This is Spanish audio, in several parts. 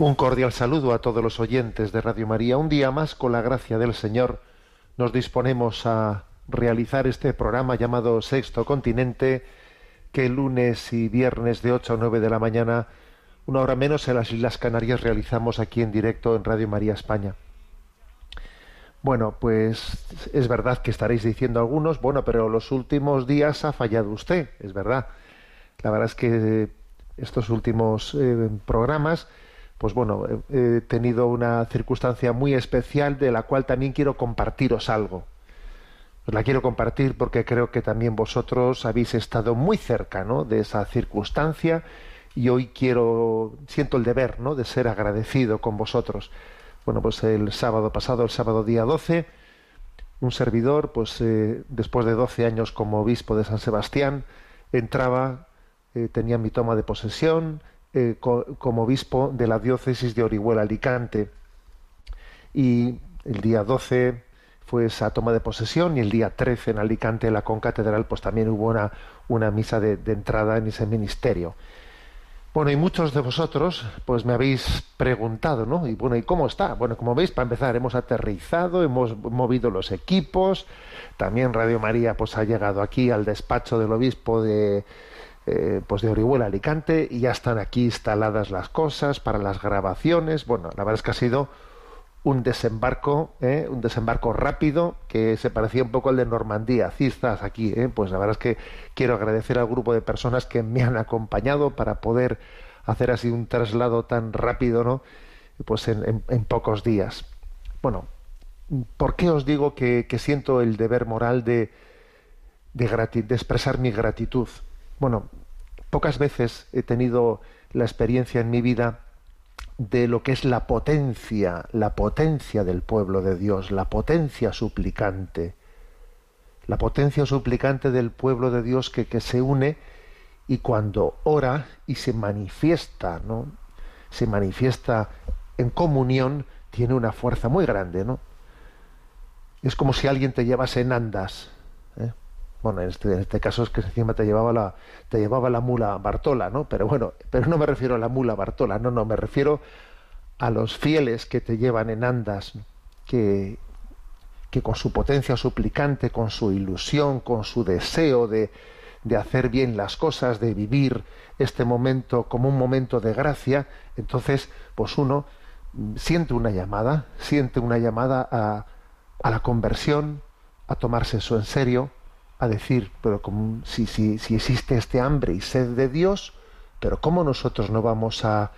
Un cordial saludo a todos los oyentes de Radio María. Un día más, con la gracia del Señor, nos disponemos a realizar este programa llamado Sexto Continente, que lunes y viernes de 8 a 9 de la mañana, una hora menos en las Islas Canarias, realizamos aquí en directo en Radio María España. Bueno, pues es verdad que estaréis diciendo algunos, bueno, pero los últimos días ha fallado usted, es verdad. La verdad es que estos últimos eh, programas, pues bueno, he tenido una circunstancia muy especial de la cual también quiero compartiros algo. Os la quiero compartir porque creo que también vosotros habéis estado muy cerca, ¿no? de esa circunstancia y hoy quiero siento el deber, ¿no? de ser agradecido con vosotros. Bueno, pues el sábado pasado, el sábado día 12, un servidor, pues eh, después de 12 años como obispo de San Sebastián, entraba, eh, tenía mi toma de posesión eh, co- como obispo de la diócesis de Orihuela Alicante. Y el día 12 fue esa toma de posesión y el día 13 en Alicante, en la concatedral, pues también hubo una, una misa de, de entrada en ese ministerio. Bueno, y muchos de vosotros, pues me habéis preguntado, ¿no? Y bueno, ¿y cómo está? Bueno, como veis, para empezar, hemos aterrizado, hemos movido los equipos, también Radio María, pues ha llegado aquí al despacho del obispo de, eh, pues de Orihuela Alicante y ya están aquí instaladas las cosas para las grabaciones. Bueno, la verdad es que ha sido un desembarco, ¿eh? un desembarco rápido que se parecía un poco al de Normandía. Así estás aquí, ¿eh? pues la verdad es que quiero agradecer al grupo de personas que me han acompañado para poder hacer así un traslado tan rápido, ¿no? Pues en, en- en pocos días. Bueno, ¿por qué os digo que, siento el deber moral de, de, de expresar mi gratitud? Bueno, pocas veces he tenido la experiencia en mi vida de lo que es la potencia, la potencia del pueblo de Dios, la potencia suplicante, la potencia suplicante del pueblo de Dios que, que se une y cuando ora y se manifiesta, ¿no? Se manifiesta en comunión, tiene una fuerza muy grande, ¿no? Es como si alguien te llevase en andas. Bueno, en este, en este caso es que encima te llevaba la, te llevaba la mula Bartola, ¿no? Pero bueno, pero no me refiero a la mula Bartola, no, no, me refiero a los fieles que te llevan en andas, que, que con su potencia suplicante, con su ilusión, con su deseo de, de hacer bien las cosas, de vivir este momento como un momento de gracia, entonces, pues uno siente una llamada, siente una llamada a, a la conversión, a tomarse eso en serio, a decir, pero como, si, si, si existe este hambre y sed de Dios, pero ¿cómo nosotros no vamos a,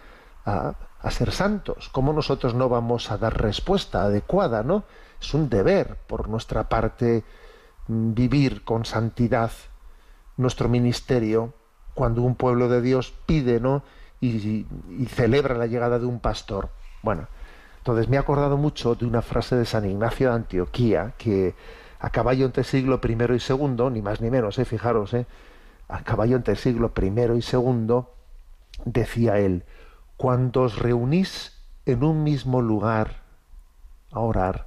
a, ser santos? ¿Cómo nosotros no vamos a dar respuesta adecuada? ¿no? Es un deber por nuestra parte mm, vivir con santidad nuestro ministerio cuando un pueblo de Dios pide ¿no? y, y celebra la llegada de un pastor. Bueno, entonces me he acordado mucho de una frase de San Ignacio de Antioquía que a caballo entre siglo primero y segundo, ni más ni menos, ¿eh? fijaros, ¿eh? a caballo entre siglo primero y segundo, decía él, cuando os reunís en un mismo lugar a orar,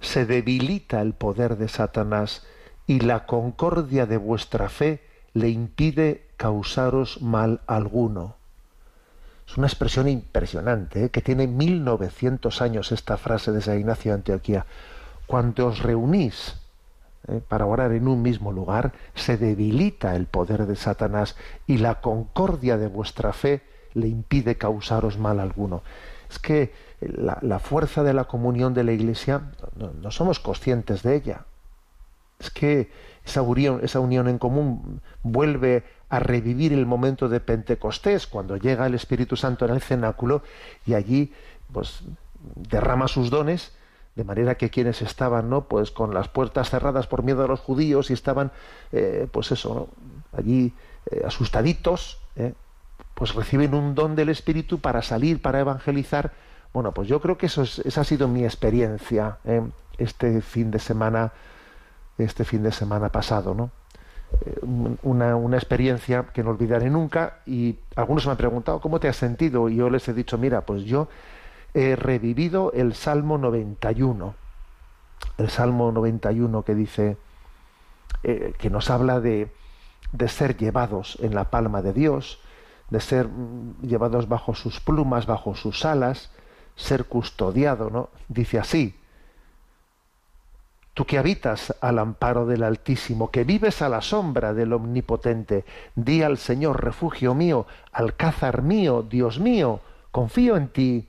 se debilita el poder de Satanás y la concordia de vuestra fe le impide causaros mal alguno. Es una expresión impresionante, ¿eh? que tiene 1900 años esta frase de San Ignacio de Antioquía. Cuando os reunís ¿eh? para orar en un mismo lugar, se debilita el poder de Satanás y la concordia de vuestra fe le impide causaros mal alguno. Es que la, la fuerza de la comunión de la Iglesia no, no somos conscientes de ella. Es que esa unión, esa unión en común vuelve a revivir el momento de Pentecostés, cuando llega el Espíritu Santo en el cenáculo y allí pues derrama sus dones de manera que quienes estaban no pues con las puertas cerradas por miedo a los judíos y estaban eh, pues eso allí eh, asustaditos eh, pues reciben un don del espíritu para salir para evangelizar. Bueno pues yo creo que eso es, esa ha sido mi experiencia este fin de semana este fin de semana pasado no una, una, experiencia que no olvidaré nunca y algunos me han preguntado cómo te has sentido y yo les he dicho mira pues yo he revivido el Salmo 91. El Salmo 91 que dice, eh, que nos habla de, de ser llevados en la palma de Dios, de ser mm, llevados bajo sus plumas, bajo sus alas, ser custodiado, ¿no? Dice así, tú que habitas al amparo del Altísimo, que vives a la sombra del Omnipotente, di al Señor, refugio mío, alcázar mío, Dios mío, confío en ti.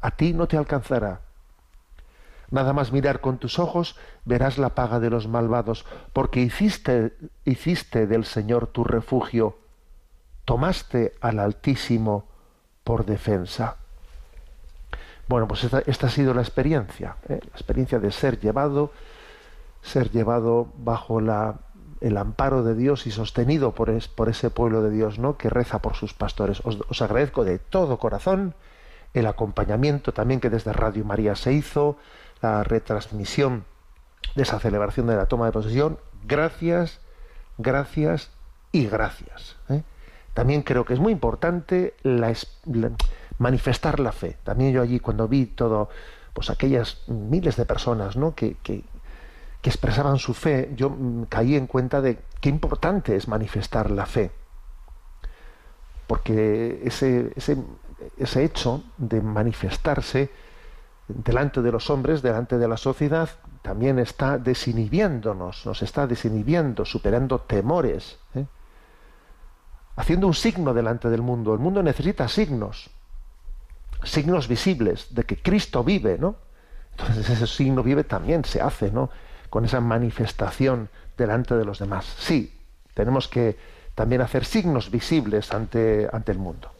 a ti no te alcanzará. Nada más mirar con tus ojos verás la paga de los malvados, porque hiciste, hiciste del Señor tu refugio, tomaste al Altísimo por defensa. Bueno, pues esta, ha sido la experiencia, ¿eh? la experiencia de ser llevado, ser llevado bajo la, el amparo de Dios y sostenido por, por, ese pueblo de Dios, ¿no? Que reza por sus pastores. os agradezco de todo corazón el acompañamiento también que desde Radio María se hizo, la retransmisión de esa celebración de la toma de posesión. Gracias, gracias y gracias. ¿eh? También creo que es muy importante la, manifestar la fe. También yo allí cuando vi todo, pues aquellas miles de personas ¿no? que, que, expresaban su fe, yo mm, caí en cuenta de qué importante es manifestar la fe. Porque ese, ese hecho de manifestarse delante de los hombres, delante de la sociedad, también está desinhibiéndonos, nos está desinhibiendo, superando temores, ¿eh? haciendo un signo delante del mundo. El mundo necesita signos, signos visibles de que Cristo vive, ¿no? Entonces ese signo vive también se hace, ¿no? Con esa manifestación delante de los demás. Sí, tenemos que también hacer signos visibles ante, ante el mundo.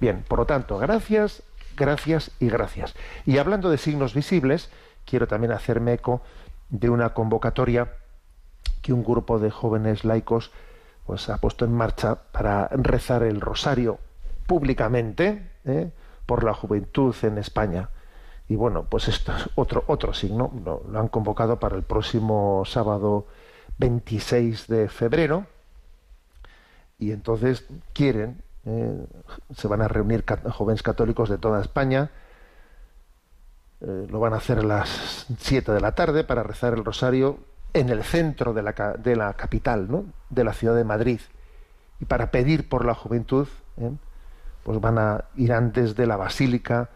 Bien, por lo tanto, gracias, gracias y gracias. Y hablando de signos visibles, quiero también hacerme eco de una convocatoria que un grupo de jóvenes laicos pues ha puesto en marcha para rezar el rosario públicamente ¿eh? por la juventud en España. Y bueno, pues esto es otro, otro signo. Lo, lo han convocado para el próximo sábado 26 de febrero. Y entonces quieren eh, se van a reunir jóvenes católicos de toda España. Eh, lo van a hacer a las 7 de la tarde para rezar el rosario en el centro de la, de la capital, ¿no? de la ciudad de Madrid. Y para pedir por la juventud, ¿eh? pues van a irán desde la Basílica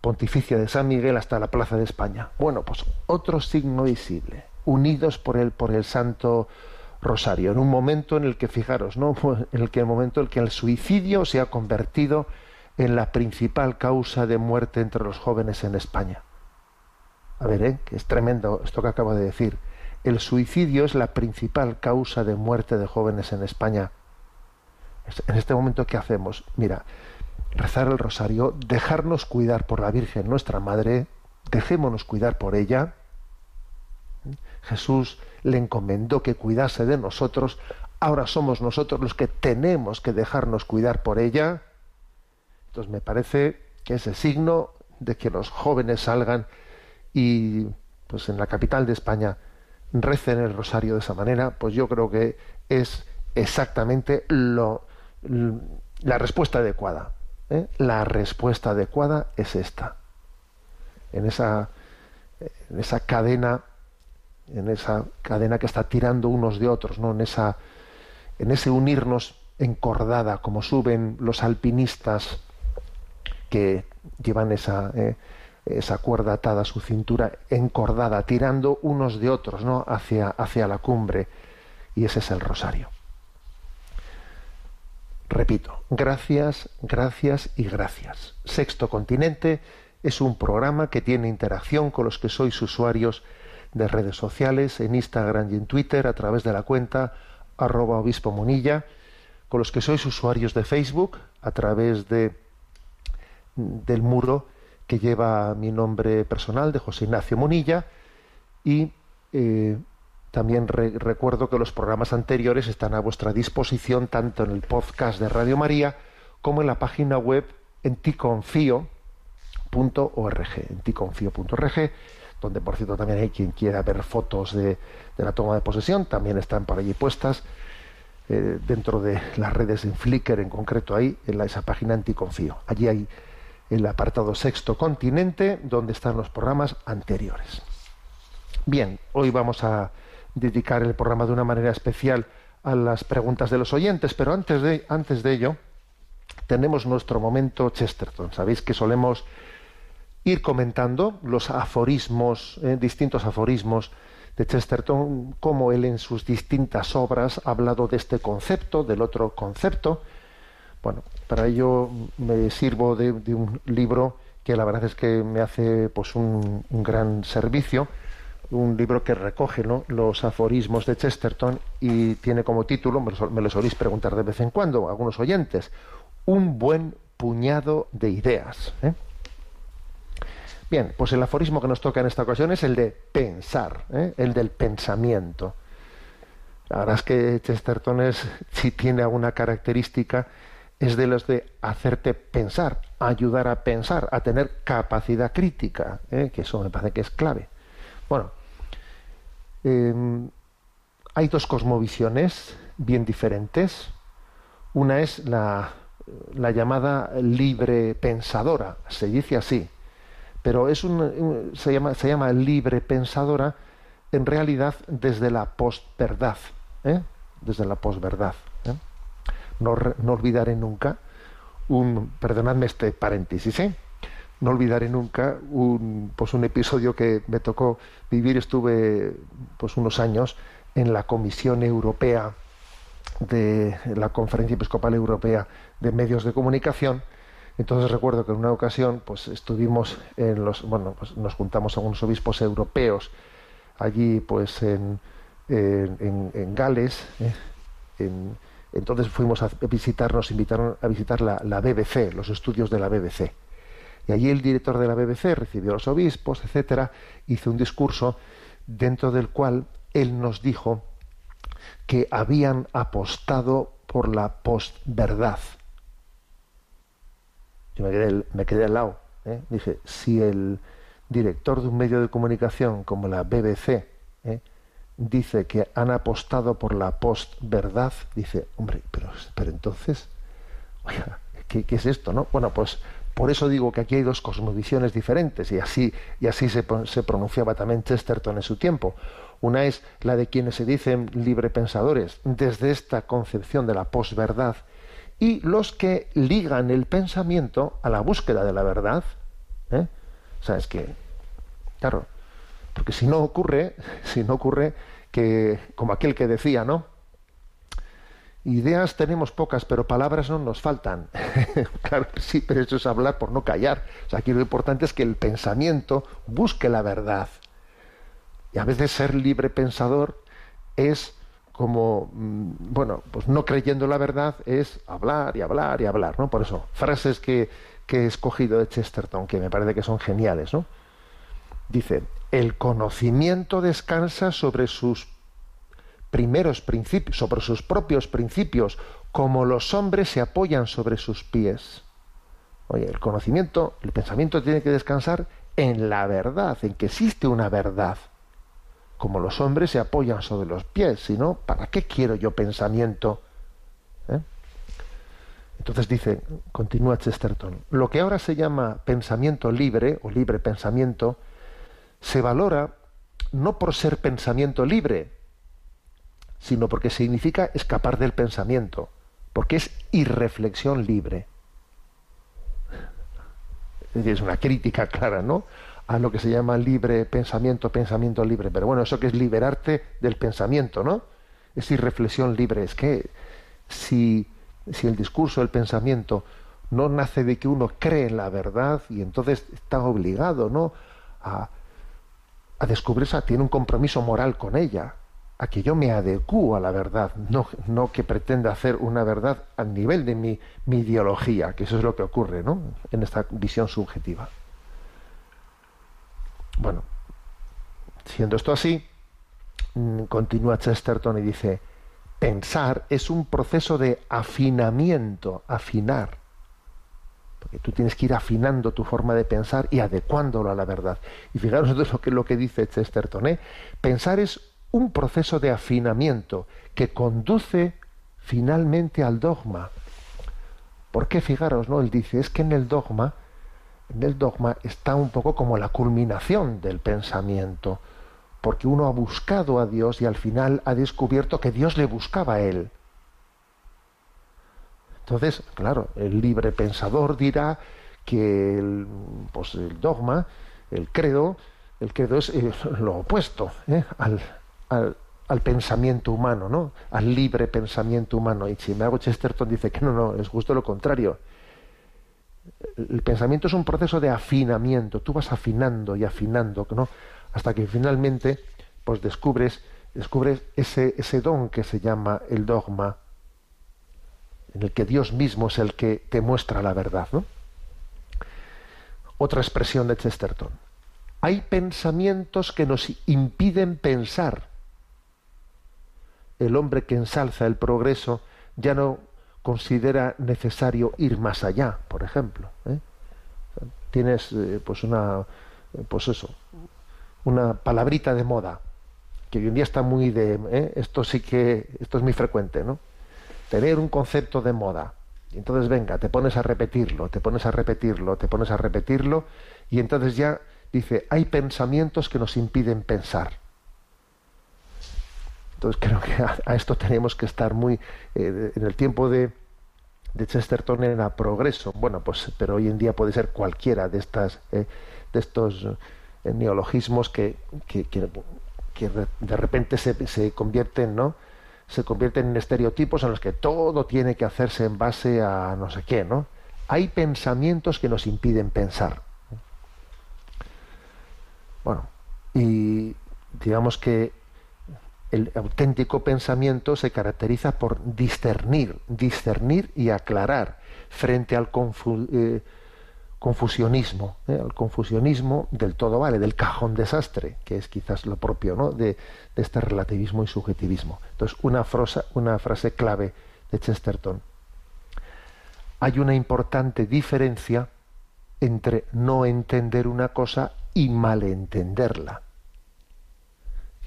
Pontificia de San Miguel hasta la Plaza de España. Bueno, pues otro signo visible, unidos por el, por el Santo rosario, en un momento en el que, fijaros, ¿no? en el que el momento en el que el suicidio se ha convertido en la principal causa de muerte entre los jóvenes en España. A ver, ¿eh? que es tremendo esto que acabo de decir. El suicidio es la principal causa de muerte de jóvenes en España. En este momento, ¿qué hacemos? Mira, rezar el rosario, dejarnos cuidar por la Virgen, nuestra Madre, dejémonos cuidar por ella. Jesús le encomendó que cuidase de nosotros, ahora somos nosotros los que tenemos que dejarnos cuidar por ella. Entonces me parece que ese signo de que los jóvenes salgan y pues en la capital de España recen el rosario de esa manera, pues yo creo que es exactamente lo, la respuesta adecuada. ¿eh? La respuesta adecuada es esta. En esa, en esa cadena en esa cadena que está tirando unos de otros, ¿no? En esa, en ese unirnos encordada, como suben los alpinistas que llevan esa, eh, esa cuerda atada a su cintura, encordada, tirando unos de otros, ¿no? Hacia, hacia la cumbre. Y ese es el rosario. Repito, gracias, gracias y gracias. Sexto Continente es un programa que tiene interacción con los que sois usuarios de redes sociales, en Instagram y en Twitter, a través de la cuenta arroba obispo monilla, con los que sois usuarios de Facebook, a través de, del muro que lleva mi nombre personal de José Ignacio Monilla, y eh, también recuerdo que los programas anteriores están a vuestra disposición tanto en el podcast de Radio María como en la página web en ticonfío.org, en donde por cierto también hay quien quiera ver fotos de, la toma de posesión, también están por allí puestas eh, dentro de las redes en Flickr en concreto ahí, en la, esa página Anticonfío. Allí hay el apartado Sexto Continente, donde están los programas anteriores. Bien, hoy vamos a dedicar el programa de una manera especial a las preguntas de los oyentes, pero antes de, antes de ello tenemos nuestro momento Chesterton. Sabéis que solemos ir comentando los aforismos, eh, distintos aforismos de Chesterton, como él en sus distintas obras ha hablado de este concepto, del otro concepto. Bueno, para ello me sirvo de, un libro que la verdad es que me hace pues un gran servicio, un libro que recoge los aforismos de Chesterton y tiene como título, me lo, soléis preguntar de vez en cuando, algunos oyentes, un buen puñado de ideas. ¿eh? Bien, pues el aforismo que nos toca en esta ocasión es el de pensar, ¿eh? el del pensamiento. La verdad es que Chesterton es, si tiene alguna característica, es de los de hacerte pensar, ayudar a pensar, a tener capacidad crítica, ¿eh? que eso me parece que es clave. Bueno, Em, hay dos cosmovisiones bien diferentes. Una es la, llamada libre pensadora, se dice así, pero es un, se, llama, se llama libre pensadora en realidad desde la posverdad, ¿eh? desde la posverdad. ¿eh? No, no, olvidaré nunca un, perdonadme este paréntesis, ¿eh? no olvidaré nunca un, pues un episodio que me tocó vivir. Estuve pues unos años en la Comisión Europea de la Conferencia Episcopal Europea de Medios de Comunicación. Entonces recuerdo que en una ocasión pues estuvimos en los bueno pues nos juntamos a unos obispos europeos allí pues en, en, Gales ¿eh? entonces fuimos a visitar nos invitaron a visitar la, la BBC los estudios de la BBC y allí el director de la BBC recibió a los obispos, etcétera, hizo un discurso dentro del cual él nos dijo que habían apostado por la postverdad. Yo me quedé, al lado. ¿eh? Dije, si el director de un medio de comunicación como la BBC ¿eh? dice que han apostado por la postverdad, dice, hombre, pero, pero entonces, oiga, ¿qué, ¿qué, es esto? no Bueno, pues por eso digo que aquí hay dos cosmovisiones diferentes y así, y así se, se pronunciaba también Chesterton en su tiempo. Una es la de quienes se dicen librepensadores desde esta concepción de la posverdad y los que ligan el pensamiento a la búsqueda de la verdad. ¿eh? O sea, es que, claro, porque si no ocurre, si no ocurre que, como aquel que decía, ¿no? Ideas tenemos pocas, pero palabras no nos faltan. claro que sí, pero eso es hablar por no callar. O sea, aquí lo importante es que el pensamiento busque la verdad. Y a veces ser libre pensador es como, mm, bueno, pues no creyendo la verdad es hablar y hablar y hablar, ¿no? Por eso, frases que, que he escogido de Chesterton, que me parece que son geniales, ¿no? Dice, el conocimiento descansa sobre sus primeros principios, sobre sus propios principios, como los hombres se apoyan sobre sus pies. Oye, el conocimiento, el pensamiento tiene que descansar en la verdad, en que existe una verdad. Como los hombres se apoyan sobre los pies, si no, ¿para qué quiero yo pensamiento? ¿Eh? Entonces dice, continúa Chesterton, lo que ahora se llama pensamiento libre o libre pensamiento, se valora no por ser pensamiento libre, sino porque significa escapar del pensamiento, porque es irreflexión libre. Es una crítica clara, ¿no? A lo que se llama libre pensamiento, pensamiento libre. Pero bueno, eso que es liberarte del pensamiento, ¿no? Es irreflexión libre. Es que si, si el discurso, el pensamiento, no nace de que uno cree en la verdad y entonces está obligado, ¿no? A, a descubrirse, tiene un compromiso moral con ella, a que yo me adecuo a la verdad, no, no que pretenda hacer una verdad al nivel de mi, mi, ideología, que eso es lo que ocurre ¿no? en esta visión subjetiva. Bueno, siendo esto así, mm, continúa Chesterton y dice, pensar es un proceso de afinamiento, afinar. Porque tú tienes que ir afinando tu forma de pensar y adecuándolo a la verdad. Y fijaros lo que, lo que dice Chesterton. ¿eh? Pensar es un proceso de afinamiento que conduce finalmente al dogma. ¿Por qué? Fijaros, ¿no? Él dice, es que en el dogma, en el dogma está un poco como la culminación del pensamiento, porque uno ha buscado a Dios y al final ha descubierto que Dios le buscaba a él. Entonces, claro, el libre pensador dirá que el, pues el dogma, el credo, el credo es eh, lo opuesto ¿eh? al, al, al, pensamiento humano, ¿no? Al libre pensamiento humano. Y si me hago Chesterton dice que no, no, es justo lo contrario. El pensamiento es un proceso de afinamiento. Tú vas afinando y afinando, ¿no? Hasta que finalmente, pues descubres, descubres ese, ese don que se llama el dogma, en el que Dios mismo es el que te muestra la verdad, ¿no? Otra expresión de Chesterton. Hay pensamientos que nos impiden pensar el hombre que ensalza el progreso ya no considera necesario ir más allá, por ejemplo. ¿eh? Tienes eh, pues una pues eso, una palabrita de moda que hoy en día está muy de ¿eh? esto sí que esto es muy frecuente, ¿no? Tener un concepto de moda. Y entonces venga, te pones a repetirlo, te pones a repetirlo, te pones a repetirlo y entonces ya dice, hay pensamientos que nos impiden pensar. Entonces creo que a, esto tenemos que estar muy eh, en el tiempo de, de Chesterton era progreso. Bueno, pues pero hoy en día puede ser cualquiera de estas eh, de estos eh, neologismos que, que, que, de repente se, se convierten, ¿no? Se convierten en estereotipos en los que todo tiene que hacerse en base a no sé qué, ¿no? Hay pensamientos que nos impiden pensar. Bueno, y digamos que el auténtico pensamiento se caracteriza por discernir, discernir y aclarar frente al eh, confusionismo, ¿eh? al confusionismo del todo vale, del cajón desastre, que es quizás lo propio ¿no? de, de, este relativismo y subjetivismo. Entonces, una, frosa, una frase clave de Chesterton. Hay una importante diferencia entre no entender una cosa y malentenderla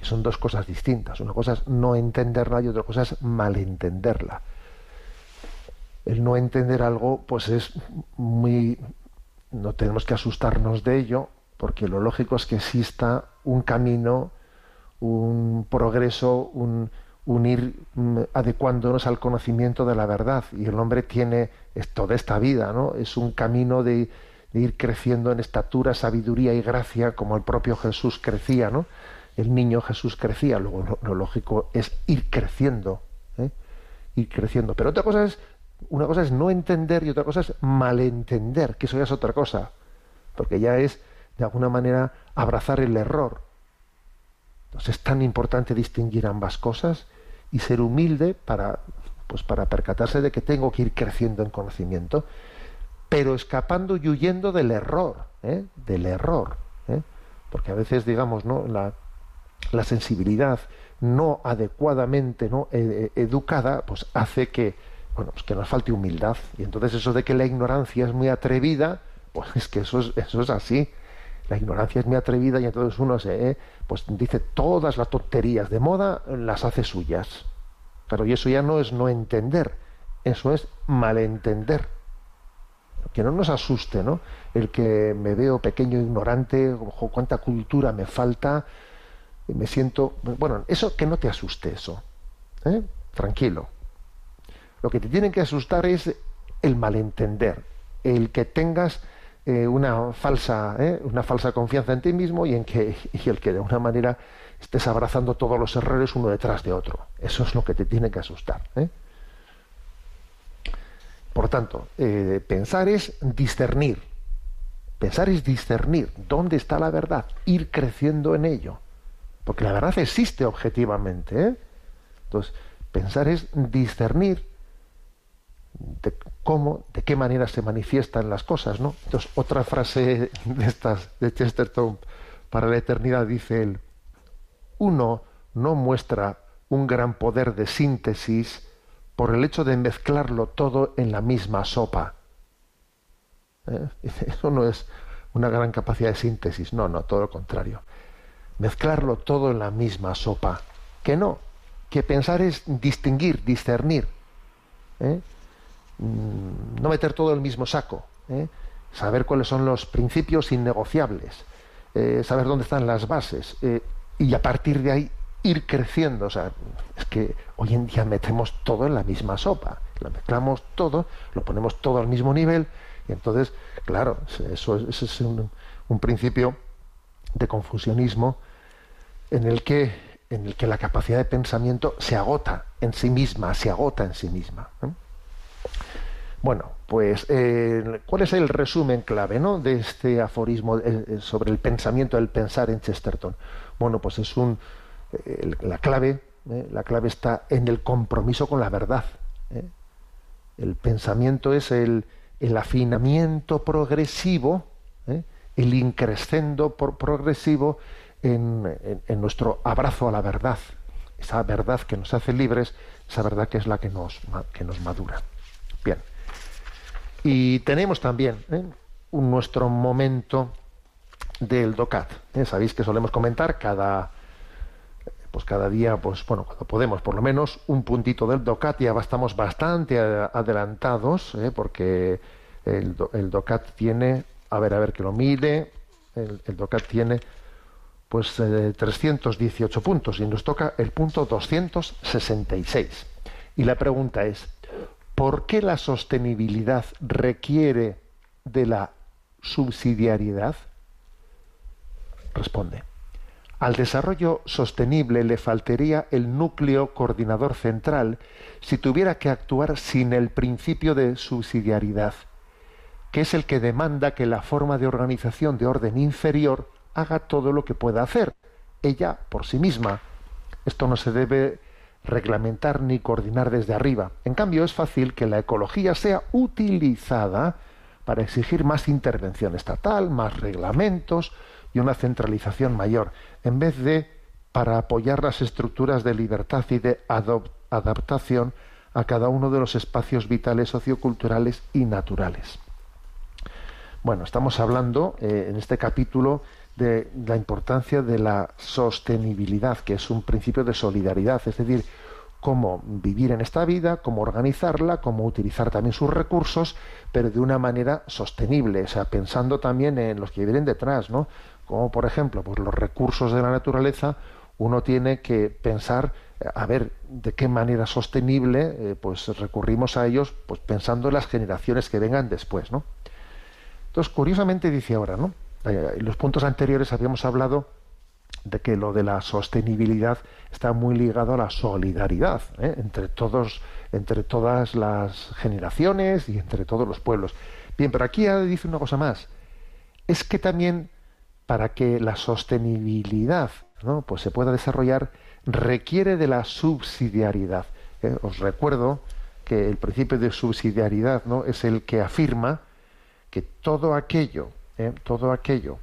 son dos cosas distintas. Una cosa es no entenderla y otra cosa es malentenderla. El no entender algo, pues es muy. No tenemos que asustarnos de ello, porque lo lógico es que exista un camino, un progreso, un, un ir mm, adecuándonos al conocimiento de la verdad. Y el hombre tiene toda esta vida, ¿no? Es un camino de, de ir creciendo en estatura, sabiduría y gracia, como el propio Jesús crecía, ¿no? El niño Jesús crecía, luego lo, lógico es ir creciendo, ¿eh? ir creciendo. Pero otra cosa es, una cosa es no entender y otra cosa es malentender, que eso ya es otra cosa, porque ya es de alguna manera abrazar el error. Entonces es tan importante distinguir ambas cosas y ser humilde para, pues para percatarse de que tengo que ir creciendo en conocimiento, pero escapando y huyendo del error, ¿eh? del error, ¿eh? porque a veces digamos, ¿no? La, la sensibilidad no adecuadamente no e, e, educada pues hace que bueno pues que nos falte humildad. Y entonces eso de que la ignorancia es muy atrevida pues es que eso es, eso es así. La ignorancia es muy atrevida y entonces uno se eh, pues dice todas las tonterías de moda las hace suyas. Pero y eso ya no es no entender eso es malentender. Que no nos asuste no el que me veo pequeño ignorante ojo cuánta cultura me falta me siento, bueno, eso que no te asuste eso, ¿eh? tranquilo. Lo que te tiene que asustar es el malentender, el que tengas eh, una falsa, ¿eh? una falsa confianza en ti mismo y en que y el que de una manera estés abrazando todos los errores uno detrás de otro. Eso es lo que te tiene que asustar. Por tanto, pensar es discernir. Pensar es discernir dónde está la verdad, ir creciendo en ello. Porque la verdad existe objetivamente. ¿eh? Entonces, pensar es discernir de cómo, de qué manera se manifiestan las cosas, ¿no? Entonces, otra frase de estas de Chesterton para la eternidad dice él: uno no muestra un gran poder de síntesis por el hecho de mezclarlo todo en la misma sopa. ¿Eh? Eso no es una gran capacidad de síntesis, no, no, todo lo contrario mezclarlo todo en la misma sopa. Que no, que pensar es distinguir, discernir. ¿eh? Mm, no meter todo en el mismo saco. ¿eh? Saber cuáles son los principios innegociables. Eh, saber dónde están las bases. y a partir de ahí ir creciendo. O sea, es que hoy en día metemos todo en la misma sopa. Lo mezclamos todo, lo ponemos todo al mismo nivel. Y entonces, claro, eso, es un, un principio de confusionismo en el que en el que la capacidad de pensamiento se agota en sí misma, se agota en sí misma. Bueno, pues eh, ¿cuál es el resumen clave ¿no? de este aforismo eh, eh, sobre el pensamiento, el pensar en Chesterton? Bueno, pues es un la clave, la clave está en el compromiso con la verdad. El pensamiento es el, el afinamiento progresivo el increscendo por progresivo en, nuestro abrazo a la verdad, esa verdad que nos hace libres, esa verdad que es la que nos, que nos madura. Bien. Y tenemos también ¿eh? un, nuestro momento del DOCAT. ¿eh? Sabéis que solemos comentar cada, pues cada día, pues bueno, cuando podemos, por lo menos un puntito del DOCAT, ya estamos bastante adelantados, ¿eh? porque el, el DOCAT tiene a ver, a ver que lo mide, el, DOCAT tiene pues 318 eh, puntos y nos toca el punto 266. Y la pregunta es, ¿por qué la sostenibilidad requiere de la subsidiariedad? Responde. Al desarrollo sostenible le faltaría el núcleo coordinador central si tuviera que actuar sin el principio de subsidiariedad que es el que demanda que la forma de organización de orden inferior haga todo lo que pueda hacer, ella por sí misma. Esto no se debe reglamentar ni coordinar desde arriba. En cambio, es fácil que la ecología sea utilizada para exigir más intervención estatal, más reglamentos y una centralización mayor, en vez de para apoyar las estructuras de libertad y de adaptación a cada uno de los espacios vitales socioculturales y naturales. Bueno, estamos hablando eh, en este capítulo de la importancia de la sostenibilidad, que es un principio de solidaridad, es decir, cómo vivir en esta vida, cómo organizarla, cómo utilizar también sus recursos, pero de una manera sostenible, o sea, pensando también en los que vienen detrás, ¿no? Como por ejemplo, pues los recursos de la naturaleza, uno tiene que pensar eh, a ver de qué manera sostenible eh, pues recurrimos a ellos pues pensando en las generaciones que vengan después, ¿no? Entonces, curiosamente dice ahora, ¿no? Eh, en los puntos anteriores habíamos hablado de que lo de la sostenibilidad está muy ligado a la solidaridad ¿eh? entre todos, entre todas las generaciones y entre todos los pueblos. Bien, pero aquí dice una cosa más. Es que también para que la sostenibilidad ¿no? pues se pueda desarrollar requiere de la subsidiariedad. ¿eh? Os recuerdo que el principio de subsidiariedad ¿no? es el que afirma que todo aquello, eh, todo aquello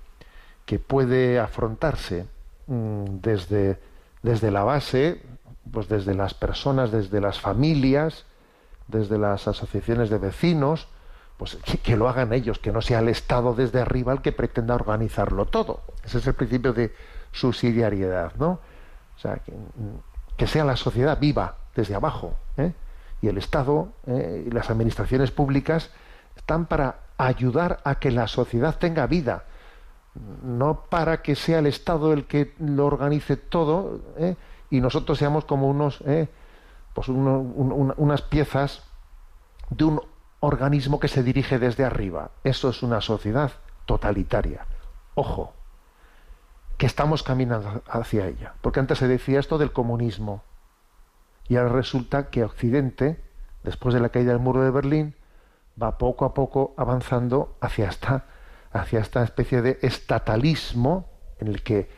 que puede afrontarse mm, desde, desde la base, pues desde las personas, desde las familias, desde las asociaciones de vecinos, pues que, lo hagan ellos, que no sea el Estado desde arriba el que pretenda organizarlo todo. Ese es el principio de subsidiariedad, ¿no? O sea, que, mm, sea la sociedad viva desde abajo, ¿eh? y el Estado ¿eh? y las administraciones públicas están para ayudar a que la sociedad tenga vida, no para que sea el Estado el que lo organice todo ¿eh? y nosotros seamos como unos, ¿eh? pues uno- un- un- unas piezas de un organismo que se dirige desde arriba. Eso es una sociedad totalitaria. Ojo, que estamos caminando hacia ella. Porque antes se decía esto del comunismo. Y ahora resulta que Occidente, después de la caída del muro de Berlín, va poco a poco avanzando hacia esta, hacia esta especie de estatalismo en el que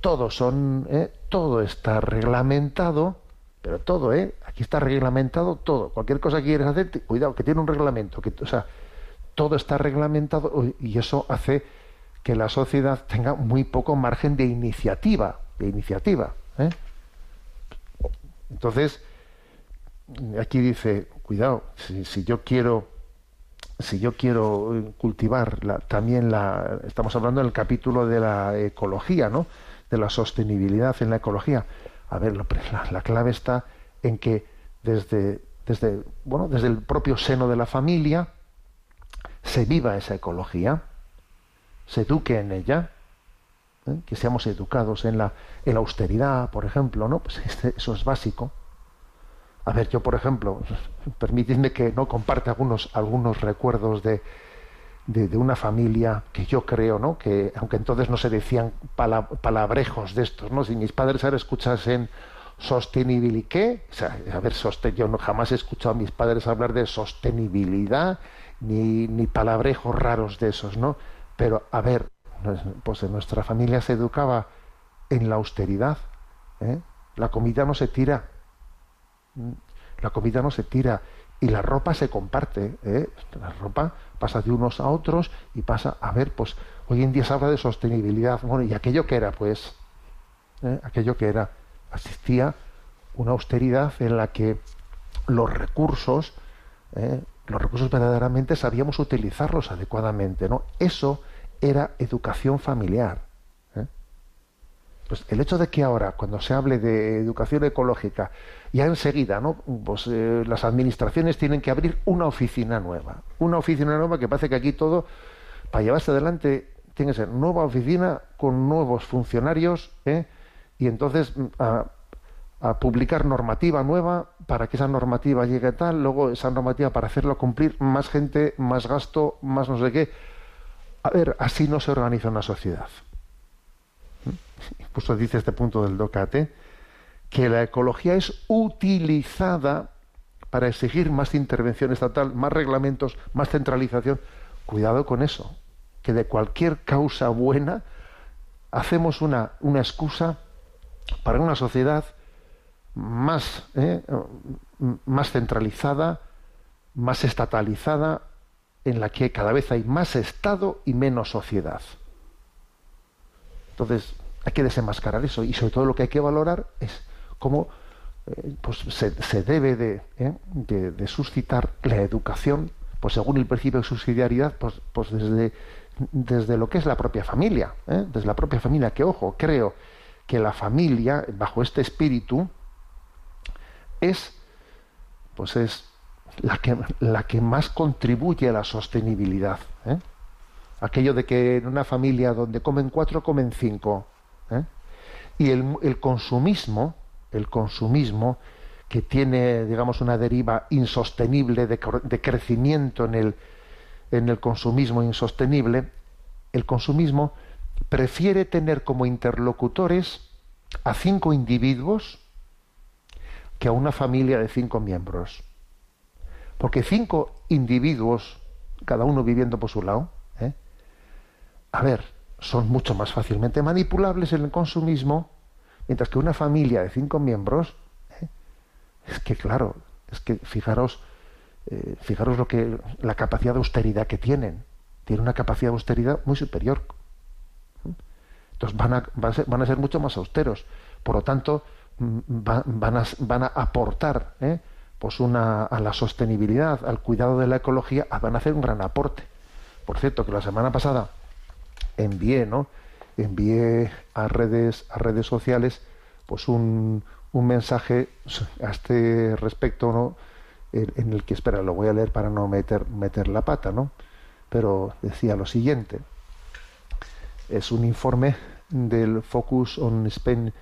todo son, ¿eh? todo está reglamentado, pero todo, ¿eh? Aquí está reglamentado todo. Cualquier cosa que quieras hacer, cuidado, que tiene un reglamento, que, o sea, todo está reglamentado y eso hace que la sociedad tenga muy poco margen de iniciativa, de iniciativa. ¿eh? Entonces, aquí dice, cuidado, si yo quiero, si yo quiero eh, cultivar la- también la, estamos hablando del capítulo de la ecología, ¿no? De la sostenibilidad en la ecología. A ver, la, la clave está en que desde, desde, bueno, desde el propio seno de la familia se viva esa ecología, se eduque en ella, ¿eh? que seamos educados en la, en la austeridad, por ejemplo, ¿no? Pues este- eso es básico. A ver, yo por ejemplo, permitidme que no comparte algunos, algunos recuerdos de, de, una familia que yo creo, ¿no? Que aunque entonces no se decían pala- palabrejos de estos, ¿no? Si mis padres ahora escuchasen sostenibilidad, ¿qué? O sea, a ver, yo no, jamás he escuchado a mis padres hablar de sostenibilidad ni, ni palabrejos raros de esos, ¿no? Pero a ver, pues en nuestra familia se educaba en la austeridad, ¿eh? La comida no se tira, la comida no se tira y la ropa se comparte. ¿eh? La ropa pasa de unos a otros y pasa a ver, pues hoy en día se habla de sostenibilidad. Bueno, y aquello que era, pues, ¿eh? aquello que era, asistía una austeridad en la que los recursos, ¿eh? los recursos verdaderamente sabíamos utilizarlos adecuadamente, ¿no? Eso era educación familiar. Pues el hecho de que ahora, cuando se hable de educación ecológica, ya enseguida, ¿no? Pues eh, las administraciones tienen que abrir una oficina nueva. Una oficina nueva que parece que aquí todo, para llevarse adelante, tiene que ser nueva oficina con nuevos funcionarios, ¿eh? y entonces mm, a, a publicar normativa nueva para que esa normativa llegue tal, luego esa normativa para hacerlo cumplir, más gente, más gasto, más no sé qué. A ver, así no se organiza una sociedad. Incluso dice este punto del DOCATE que la ecología es utilizada para exigir más intervención estatal, más reglamentos, más centralización. Cuidado con eso, que de cualquier causa buena hacemos una, una excusa para una sociedad más, ¿eh? más centralizada, más estatalizada, en la que cada vez hay más Estado y menos sociedad. Entonces, hay que desenmascarar eso y sobre todo lo que hay que valorar es cómo eh, pues se, debe de, ¿eh? de, de suscitar la educación pues según el principio de subsidiariedad pues, pues desde, desde lo que es la propia familia ¿eh? desde la propia familia que ojo creo que la familia bajo este espíritu es pues es la que la que más contribuye a la sostenibilidad aquello de que en una familia donde comen cuatro comen cinco ¿eh? y el, consumismo el consumismo que tiene digamos una deriva insostenible de crecimiento en el en el consumismo insostenible el consumismo prefiere tener como interlocutores a cinco individuos que a una familia de cinco miembros porque cinco individuos cada uno viviendo por su lado ¿eh? a ver, son mucho más fácilmente manipulables en el consumismo, mientras que una familia de cinco miembros, ¿eh? es que claro, es que fijaros, eh, fijaros lo que la capacidad de austeridad que tienen, tienen una capacidad de austeridad muy superior. Entonces van a, van a ser, van a ser mucho más austeros. Por lo tanto, mm, va- van, a, van a aportar ¿eh? pues una, a la sostenibilidad, al cuidado de la ecología, ah, van a hacer un gran aporte. Por cierto, que la semana pasada envié, ¿no? Envié a redes, a redes sociales, pues un, un mensaje a este respecto, ¿no? En, el que, espera, lo voy a leer para no meter, meter la pata, ¿no? Pero decía lo siguiente. es un informe del Focus on Spain,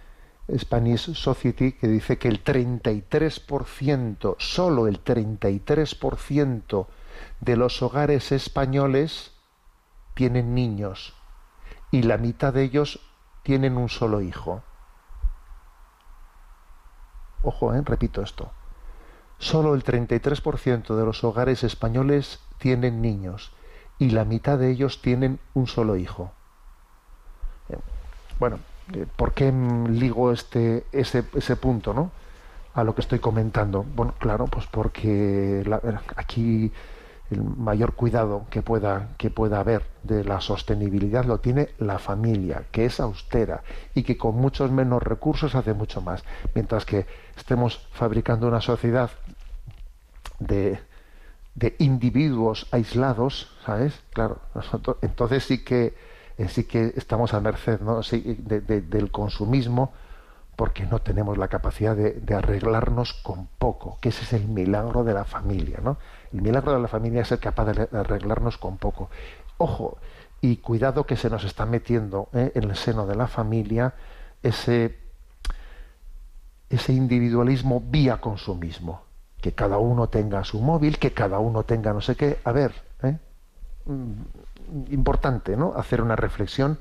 Spanish Society que dice que el 33%, solo el 33% de los hogares españoles tienen niños y la mitad de ellos tienen un solo hijo. Ojo, ¿eh? repito esto. Solo el 33% de los hogares españoles tienen niños y la mitad de ellos tienen un solo hijo. Eh, bueno, eh, ¿por qué ligo este, ese, ese punto, no? A lo que estoy comentando. Bueno, claro, pues porque aquí el mayor cuidado que pueda, que pueda haber de la sostenibilidad lo tiene la familia, que es austera y que con muchos menos recursos hace mucho más. Mientras que estemos fabricando una sociedad de, de individuos aislados, ¿sabes? Claro, entonces sí que, sí que estamos a merced ¿no? del consumismo porque no tenemos la capacidad de, arreglarnos con poco, que ese es el milagro de la familia, ¿no? El milagro de la familia es ser capaz de arreglarnos con poco. Ojo, y cuidado que se nos está metiendo ¿eh? en el seno de la familia ese, ese individualismo vía consumismo. Que cada uno tenga su móvil, que cada uno tenga no sé qué. A ver, ¿eh? mm, importante, ¿no? Hacer una reflexión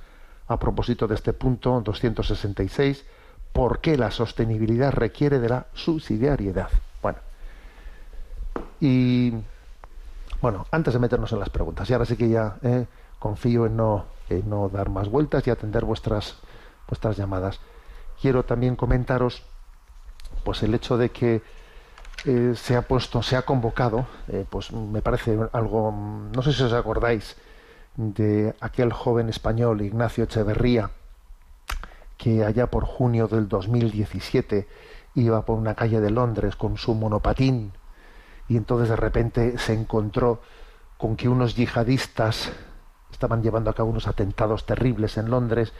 a propósito de este punto 266 por qué la sostenibilidad requiere de la subsidiariedad. Bueno, y bueno, antes de meternos en las preguntas, y ahora sí que ya eh, confío en no, no dar más vueltas y atender vuestras, vuestras llamadas. Quiero también comentaros pues el hecho de que eh, se ha puesto, se ha convocado, eh, pues me parece algo, no sé si os acordáis de aquel joven español Ignacio Echeverría, que allá por junio del 2017 iba por una calle de Londres con su monopatín y entonces de repente se encontró con que unos yihadistas estaban llevando a cabo unos atentados terribles en Londres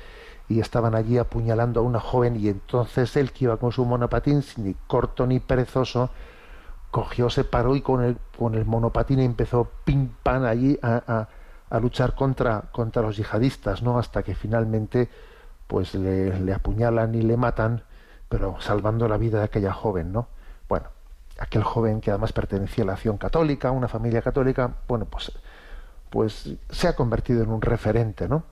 y estaban allí apuñalando a una joven y entonces él que iba con su monopatín ni corto ni perezoso cogió, se paró y con el, con el monopatín empezó pim pam allí a, a, luchar contra, contra los yihadistas, ¿no? Hasta que finalmente pues le, apuñalan y le matan, pero salvando la vida de aquella joven, ¿no? Bueno, aquel joven que además pertenecía a la acción católica, una familia católica, bueno, pues, pues se ha convertido en un referente, ¿no?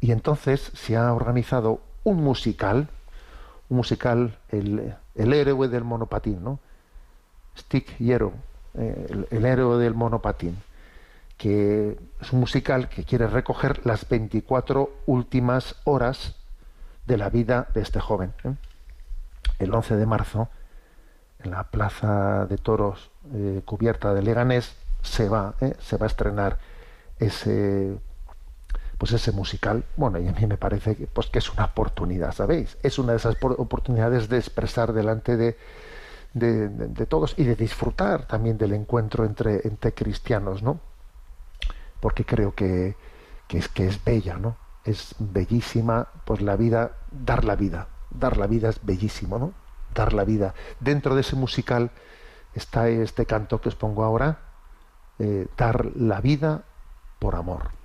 Y entonces se ha organizado un musical, un musical, el, el héroe del monopatín, ¿no? Stick Hero, eh, el, el héroe del monopatín que es un musical que quiere recoger las 24 últimas horas de la vida de este joven. ¿eh? El 11 de marzo, en la plaza de toros eh, cubierta de Leganés, se va, ¿eh? se va a estrenar ese pues ese musical, bueno, y a mí me parece que, pues, que es una oportunidad, ¿sabéis? Es una de esas oportunidades de expresar delante de, de, de todos y de disfrutar también del encuentro entre, entre cristianos, ¿no? Porque creo que, es, que es bella, ¿no? Es bellísima, pues la vida, dar la vida, dar la vida es bellísimo, ¿no? Dar la vida. Dentro de ese musical está este canto que os pongo ahora, eh, dar la vida por amor.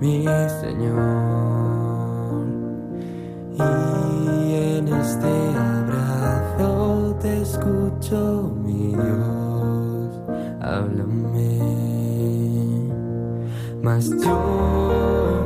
mi Señor. Y en este abrazo te escucho, mi Dios, háblame. Mas yo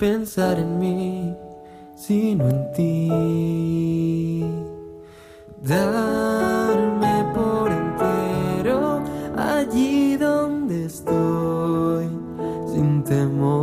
pensar en mí, sino en ti. Darme por entero allí donde estoy, sin temor.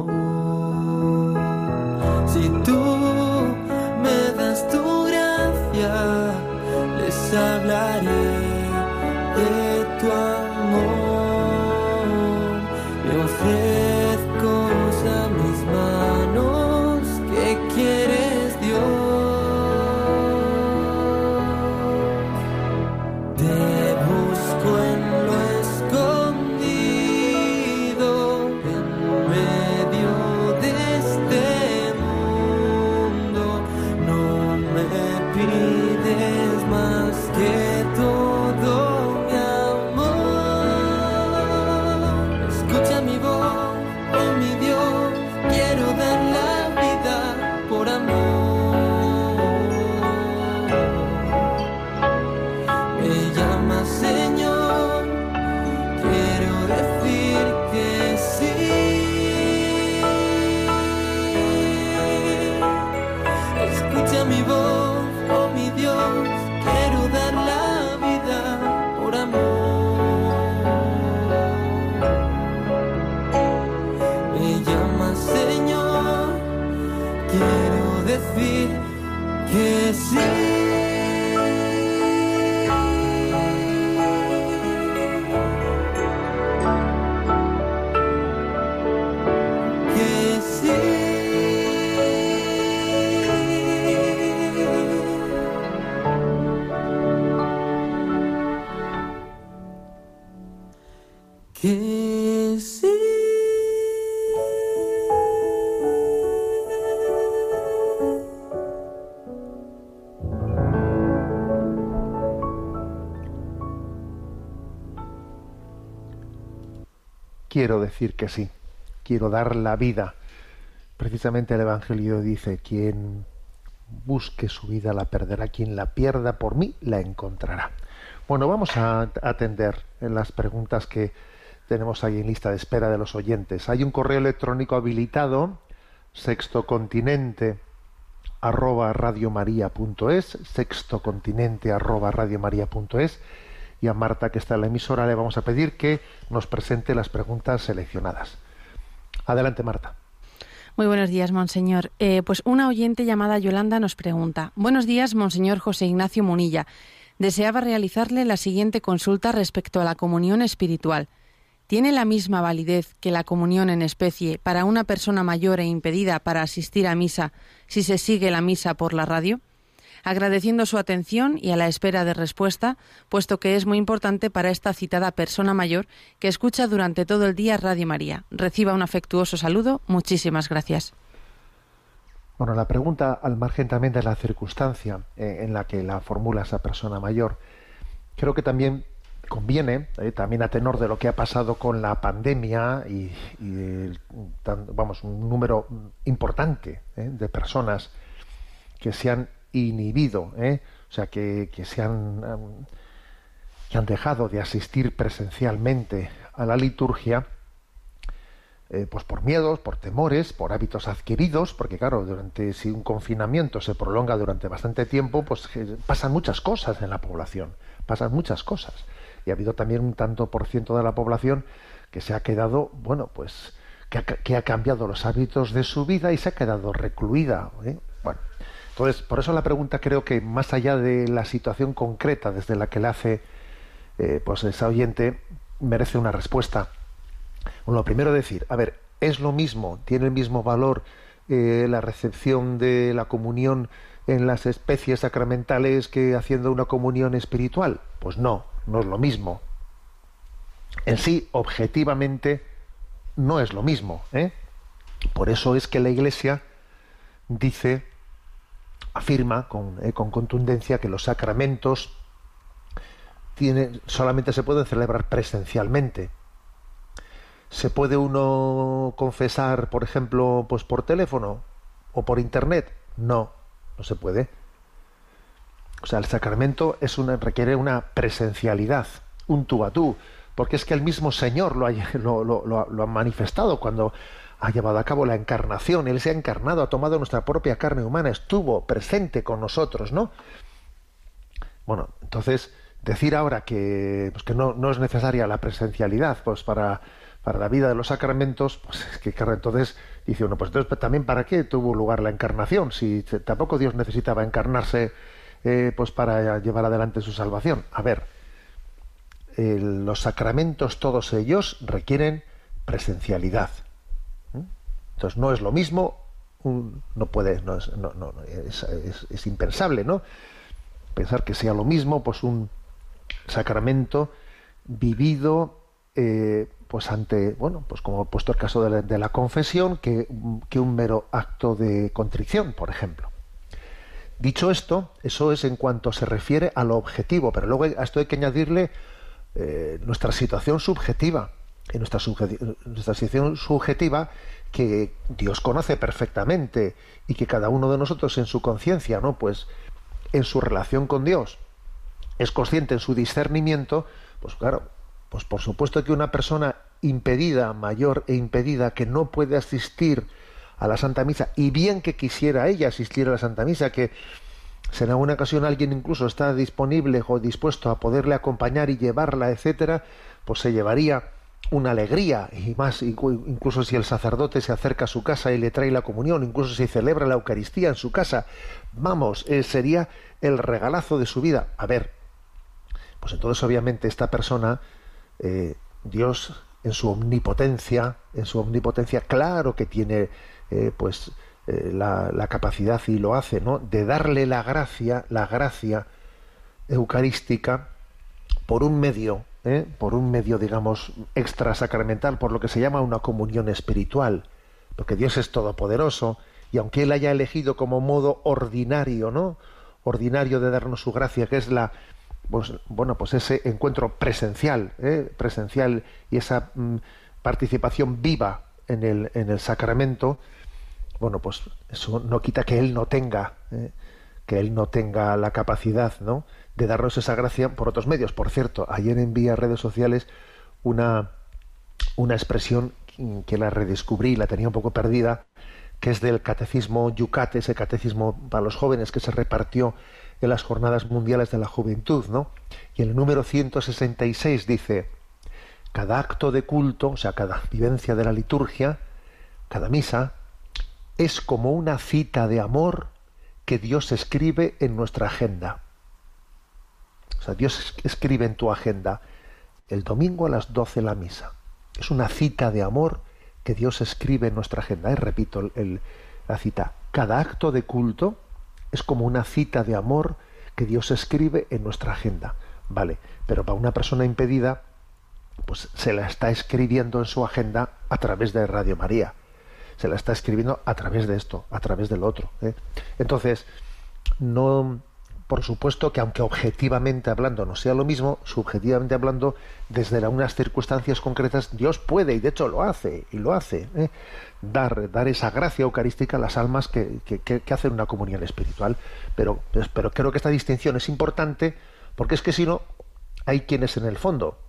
Quiero decir que sí. Quiero dar la vida. Precisamente el Evangelio dice, quien busque su vida la perderá, quien la pierda por mí la encontrará. Bueno, vamos a atender en las preguntas que tenemos ahí en lista de espera de los oyentes. Hay un correo electrónico habilitado, sextocontinente arroba radiomaria.es, sextocontinente arroba radiomaria.es, y a Marta, que está en la emisora, le vamos a pedir que nos presente las preguntas seleccionadas. Adelante, Marta. Muy buenos días, Monseñor. Eh, pues una oyente llamada Yolanda nos pregunta. Buenos días, Monseñor José Ignacio Munilla. Deseaba realizarle la siguiente consulta respecto a la comunión espiritual. ¿Tiene la misma validez que la comunión en especie para una persona mayor e impedida para asistir a misa si se sigue la misa por la radio? Agradeciendo su atención y a la espera de respuesta, puesto que es muy importante para esta citada persona mayor que escucha durante todo el día Radio María. Reciba un afectuoso saludo. Muchísimas gracias. Bueno, la pregunta, al margen también de la circunstancia eh, en la que la formula esa persona mayor, creo que también conviene, eh, también a tenor de lo que ha pasado con la pandemia y, vamos, un número importante eh, de personas que se han inhibido, eh, o sea, que, que se han, que han dejado de asistir presencialmente a la liturgia, eh, pues por miedos, por temores, por hábitos adquiridos, porque claro, durante si un confinamiento se prolonga durante bastante tiempo, pues eh, pasan muchas cosas en la población, pasan muchas cosas. Y ha habido también un tanto por ciento de la población que se ha quedado, bueno, pues que ha, que ha cambiado los hábitos de su vida y se ha quedado recluida. ¿eh? Entonces, por eso la pregunta creo que más allá de la situación concreta desde la que le hace eh, pues esa oyente, merece una respuesta. Bueno, lo primero decir, a ver, ¿es lo mismo, tiene el mismo valor eh, la recepción de la comunión en las especies sacramentales que haciendo una comunión espiritual? Pues no, no es lo mismo. En sí, objetivamente, no es lo mismo. ¿eh? Por eso es que la Iglesia dice, afirma con, eh, con contundencia que los sacramentos solamente se pueden celebrar presencialmente. ¿Se puede uno confesar, por ejemplo, pues por teléfono o por internet? No, no se puede. O sea, el sacramento es una, requiere una presencialidad, un tú a tú, porque es que el mismo Señor lo ha, lo ha manifestado cuando ha llevado a cabo la encarnación. Él se ha encarnado, ha tomado nuestra propia carne humana, estuvo presente con nosotros, ¿no? Bueno, entonces, decir ahora que, pues que no, no, es necesaria la presencialidad pues para, para la vida de los sacramentos, pues es que claro, entonces dice uno, pues entonces también para qué tuvo lugar la encarnación, si tampoco Dios necesitaba encarnarse eh, pues para llevar adelante su salvación. A ver, los sacramentos todos ellos requieren presencialidad. Entonces no es lo mismo, no puede, no es, no, no, es, es, impensable, ¿no? Pensar que sea lo mismo, pues un sacramento vivido, eh, pues ante, bueno, pues como he puesto el caso de la, confesión, que, que, un mero acto de contrición, por ejemplo. Dicho esto, eso es en cuanto se refiere a lo objetivo, pero luego a esto hay que añadirle eh, nuestra situación subjetiva. En nuestra, situación subjetiva que Dios conoce perfectamente y que cada uno de nosotros en su conciencia, ¿no? Pues en su relación con Dios es consciente en su discernimiento, pues claro, pues por supuesto que una persona impedida, mayor e impedida, que no puede asistir a la Santa Misa, y bien que quisiera ella asistir a la Santa Misa, que en alguna ocasión alguien incluso está disponible o dispuesto a poderle acompañar y llevarla, etcétera, pues se llevaría una alegría y más incluso si el sacerdote se acerca a su casa y le trae la comunión incluso si celebra la Eucaristía en su casa vamos eh, sería el regalazo de su vida. A ver pues entonces obviamente esta persona eh, Dios en su omnipotencia en su omnipotencia claro que tiene eh, pues la, la, capacidad y lo hace no de darle la gracia la gracia eucarística por un medio ¿eh? por un medio, digamos, extra sacramental, por lo que se llama una comunión espiritual, porque Dios es todopoderoso y aunque Él haya elegido como modo ordinario, ¿no? Ordinario de darnos su gracia, que es la, pues, bueno, pues ese encuentro presencial, ¿eh? presencial y esa mm, participación viva en el, en el sacramento, bueno, pues eso no quita que Él no tenga, ¿eh? que Él no tenga la capacidad, ¿no? De darnos esa gracia por otros medios. Por cierto, ayer envié a redes sociales una, una expresión que la redescubrí, la tenía un poco perdida, que es del catecismo Yucate, ese catecismo para los jóvenes que se repartió en las jornadas mundiales de la juventud, ¿no? Y el número 166 dice, cada acto de culto, o sea, cada vivencia de la liturgia, cada misa, es como una cita de amor que Dios escribe en nuestra agenda. Dios escribe en tu agenda el domingo a las 12 la misa. Es una cita de amor que Dios escribe en nuestra agenda. Y repito la cita. Cada acto de culto es como una cita de amor que Dios escribe en nuestra agenda. Vale, pero para una persona impedida, pues se la está escribiendo en su agenda a través de Radio María. Se la está escribiendo a través de esto, a través del otro. ¿eh? Entonces, no, por supuesto que aunque objetivamente hablando no sea lo mismo, subjetivamente hablando, desde la, unas circunstancias concretas, Dios puede, y de hecho lo hace, y lo hace, ¿eh? dar, dar esa gracia eucarística a las almas que, que, hacen una comunión espiritual. Pero, pues, pero creo que esta distinción es importante, porque es que si no, hay quienes en el fondo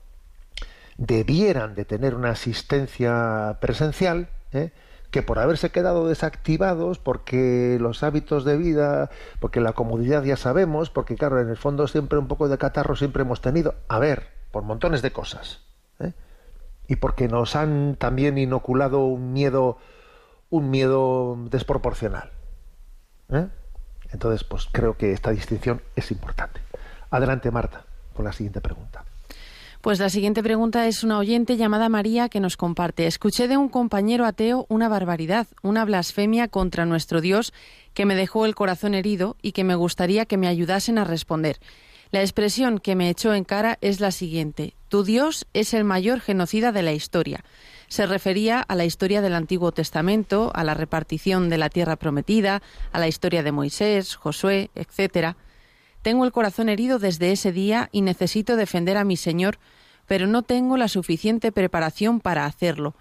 debieran de tener una asistencia presencial, ¿eh? Que por haberse quedado desactivados, porque los hábitos de vida, porque la comodidad ya sabemos, porque claro, en el fondo siempre un poco de catarro siempre hemos tenido, a ver, por montones de cosas. ¿eh? y porque nos han también inoculado un miedo, un miedo desproporcional. ¿eh? Entonces, pues creo que esta distinción es importante. Adelante, Marta, con la siguiente pregunta. Pues la siguiente pregunta es una oyente llamada María que nos comparte. Escuché de un compañero ateo una barbaridad, una blasfemia contra nuestro Dios que me dejó el corazón herido y que me gustaría que me ayudasen a responder. La expresión que me echó en cara es la siguiente. Tu Dios es el mayor genocida de la historia. Se refería a la historia del Antiguo Testamento, a la repartición de la tierra prometida, a la historia de Moisés, Josué, etcétera. Tengo el corazón herido desde ese día y necesito defender a mi Señor, pero no tengo la suficiente preparación para hacerlo.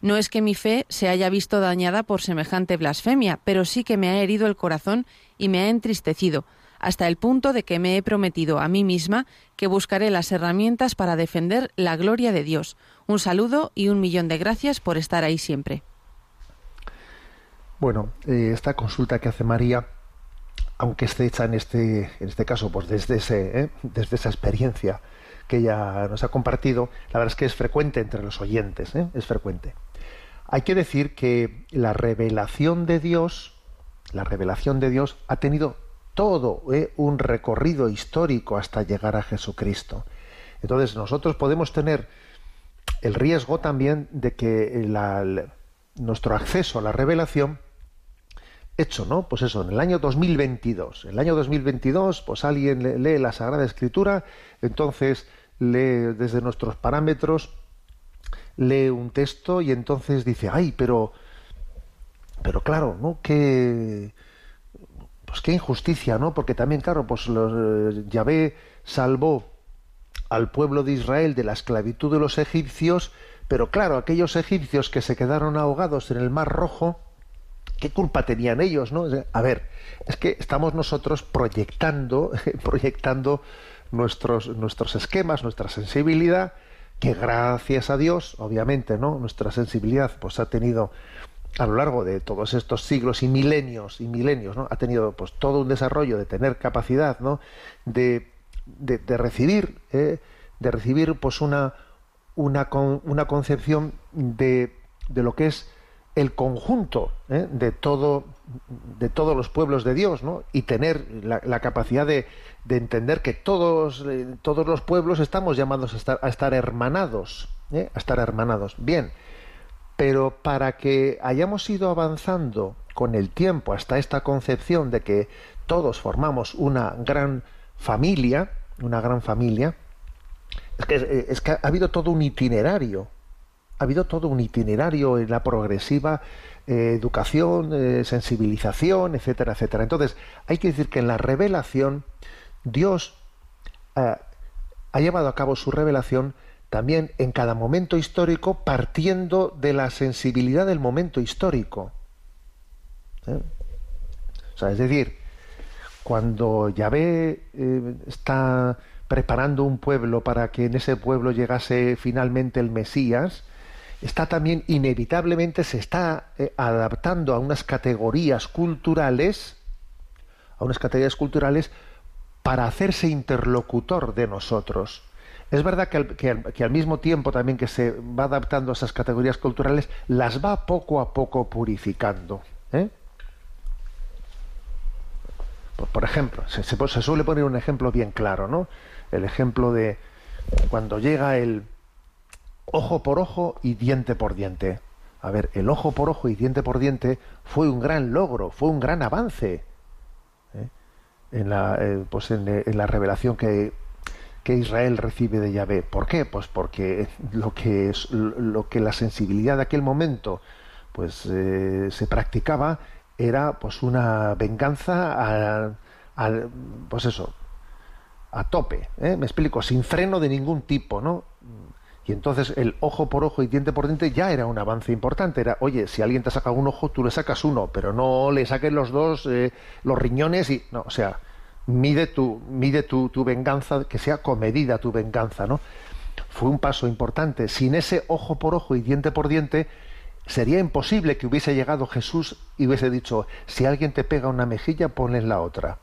No es que mi fe se haya visto dañada por semejante blasfemia, pero sí que me ha herido el corazón y me ha entristecido, hasta el punto de que me he prometido a mí misma que buscaré las herramientas para defender la gloria de Dios. Un saludo y un millón de gracias por estar ahí siempre. Bueno, eh, esta consulta que hace María aunque esté hecha en este, en este caso, pues desde, ¿eh? desde esa experiencia que ella nos ha compartido, la verdad es que es frecuente entre los oyentes, ¿eh? es frecuente. Hay que decir que la revelación de Dios, la revelación de Dios ha tenido todo ¿eh? un recorrido histórico hasta llegar a Jesucristo. Entonces nosotros podemos tener el riesgo también de que nuestro acceso a la revelación hecho, ¿no? Pues eso, en el año 2022. En el año 2022, pues alguien lee la Sagrada Escritura, entonces lee desde nuestros parámetros, lee un texto y entonces dice, ay, pero, pero claro, ¿no? Qué, pues qué injusticia, ¿no? Porque también, claro, pues los, Yahvé salvó al pueblo de Israel de la esclavitud de los egipcios, pero claro, aquellos egipcios que se quedaron ahogados en el Mar Rojo, ¿Qué culpa tenían ellos? ¿no? A ver, es que estamos nosotros proyectando, proyectando nuestros, nuestros esquemas, nuestra sensibilidad, que gracias a Dios, obviamente, ¿no? Nuestra sensibilidad pues ha tenido a lo largo de todos estos siglos y milenios y milenios, ¿no? Ha tenido pues todo un desarrollo de tener capacidad, ¿no? De, de, recibir, ¿eh? de recibir pues una, una, una concepción de, de lo que es el conjunto ¿eh? de todo de todos los pueblos de Dios y tener la, capacidad de, de, entender que todos eh, todos los pueblos estamos llamados a estar, a estar hermanados ¿eh? a estar hermanados bien pero para que hayamos ido avanzando con el tiempo hasta esta concepción de que todos formamos una gran familia una gran familia es que, es que ha habido todo un itinerario ha habido todo un itinerario en la progresiva eh, educación, eh, sensibilización, etcétera, etcétera. Entonces, hay que decir que en la revelación, Dios eh, ha llevado a cabo su revelación también en cada momento histórico partiendo de la sensibilidad del momento histórico. O sea, es decir, cuando Yahvé está preparando un pueblo para que en ese pueblo llegase finalmente el Mesías, está también inevitablemente se está eh, adaptando a unas categorías culturales, a unas categorías culturales para hacerse interlocutor de nosotros. Es verdad que al, mismo tiempo también que se va adaptando a esas categorías culturales, las va poco a poco purificando. ¿eh? Por, ejemplo, se, se suele poner un ejemplo bien claro, ¿no? El ejemplo de cuando llega el, ojo por ojo y diente por diente. A ver, el ojo por ojo y diente por diente fue un gran logro, fue un gran avance ¿eh? en, la, eh, pues en, la revelación que, que, Israel recibe de Yahvé. ¿Por qué? Pues porque lo que, es, lo que la sensibilidad de aquel momento pues eh, se practicaba era pues una venganza al, pues eso a tope, me explico, sin freno de ningún tipo, ¿no? Y entonces el ojo por ojo y diente por diente ya era un avance importante. Era, oye, si alguien te saca un ojo, tú le sacas uno, pero no le saques los dos, eh, los riñones y. No, o sea, mide tu, mide tu, tu venganza, que sea comedida tu venganza, ¿no? Fue un paso importante. Sin ese ojo por ojo y diente por diente, sería imposible que hubiese llegado Jesús y hubiese dicho: si alguien te pega una mejilla, ponle la otra.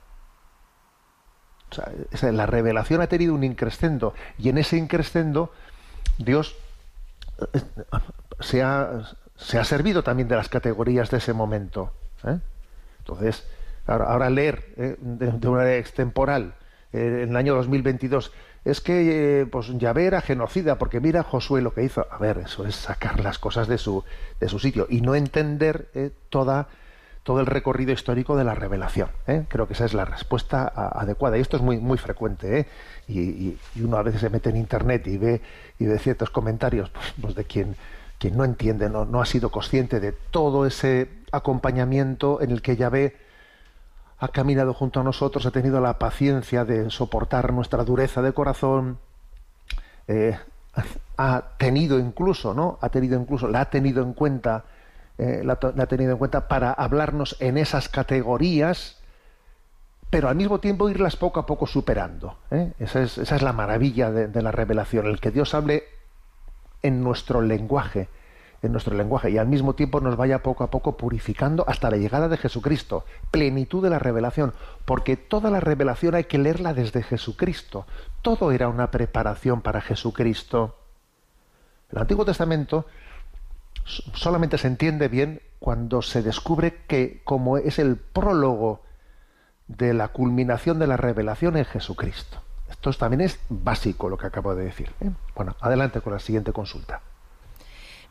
O sea, la revelación ha tenido un increscendo, y en ese increscendo Dios se ha, se ha servido también de las categorías de ese momento. ¿eh? Entonces, ahora, leer ¿eh? de, una manera extemporal eh, en el año 2022 es que pues Yahvé era genocida porque mira Josué lo que hizo. A ver, eso es sacar las cosas de su, de su sitio y no entender toda todo el recorrido histórico de la revelación. ¿eh? Creo que esa es la respuesta adecuada. Y esto es muy, muy frecuente. ¿eh? Y, uno a veces se mete en Internet y ve, y ve ciertos comentarios pues, pues de quien, quien no entiende, no, no, ha sido consciente de todo ese acompañamiento en el que Yahvé ha caminado junto a nosotros, ha tenido la paciencia de soportar nuestra dureza de corazón, eh, ha tenido incluso, ¿no? Ha tenido incluso, la ha tenido en cuenta eh, la, ha tenido en cuenta para hablarnos en esas categorías, pero al mismo tiempo irlas poco a poco superando. ¿eh? Esa, es, esa, es, la maravilla de, de, la revelación, el que Dios hable en nuestro lenguaje, en nuestro lenguaje, y al mismo tiempo nos vaya poco a poco purificando hasta la llegada de Jesucristo, plenitud de la revelación, porque toda la revelación hay que leerla desde Jesucristo. Todo era una preparación para Jesucristo. El Antiguo Testamento solamente se entiende bien cuando se descubre que como es el prólogo de la culminación de la revelación en Jesucristo. Esto también es básico lo que acabo de decir. ¿eh? Bueno, adelante con la siguiente consulta.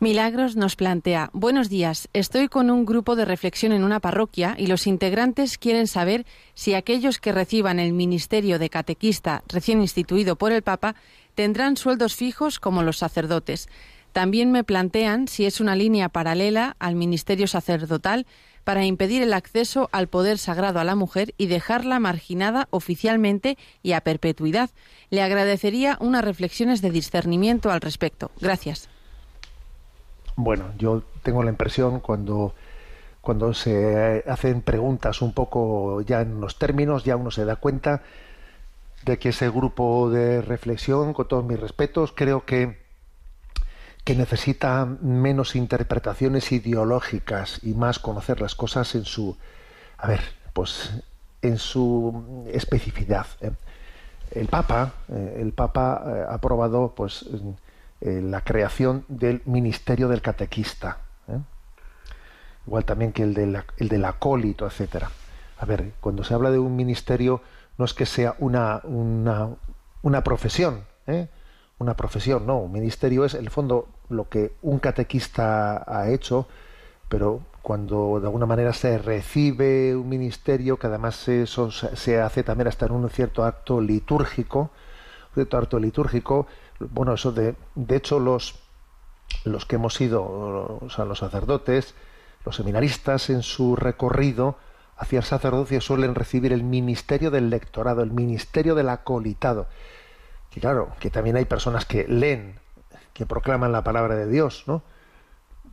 Milagros nos plantea, buenos días, estoy con un grupo de reflexión en una parroquia y los integrantes quieren saber si aquellos que reciban el ministerio de catequista recién instituido por el Papa tendrán sueldos fijos como los sacerdotes. También me plantean si es una línea paralela al ministerio sacerdotal para impedir el acceso al poder sagrado a la mujer y dejarla marginada oficialmente y a perpetuidad. Le agradecería unas reflexiones de discernimiento al respecto. Gracias. Bueno, yo tengo la impresión cuando cuando se hacen preguntas un poco ya en los términos, ya uno se da cuenta de que ese grupo de reflexión, con todos mis respetos, creo que que necesita menos interpretaciones ideológicas y más conocer las cosas en su, a ver, pues en su especificidad. ¿eh? El Papa, eh, el Papa eh, ha aprobado pues la creación del ministerio del catequista, igual también que el del, el del acólito, etcétera. A ver, cuando se habla de un ministerio no es que sea una, una, una profesión. Una profesión, no, un ministerio es, en el fondo, lo que un catequista ha hecho, pero cuando de alguna manera se recibe un ministerio, que además eso se hace también hasta en un cierto acto litúrgico, cierto acto litúrgico, bueno, eso de, de hecho los, los que hemos sido, o sea, los sacerdotes, los seminaristas en su recorrido hacia el sacerdocio suelen recibir el ministerio del lectorado, el ministerio del acolitado claro, que también hay personas que leen, que proclaman la palabra de Dios, ¿no?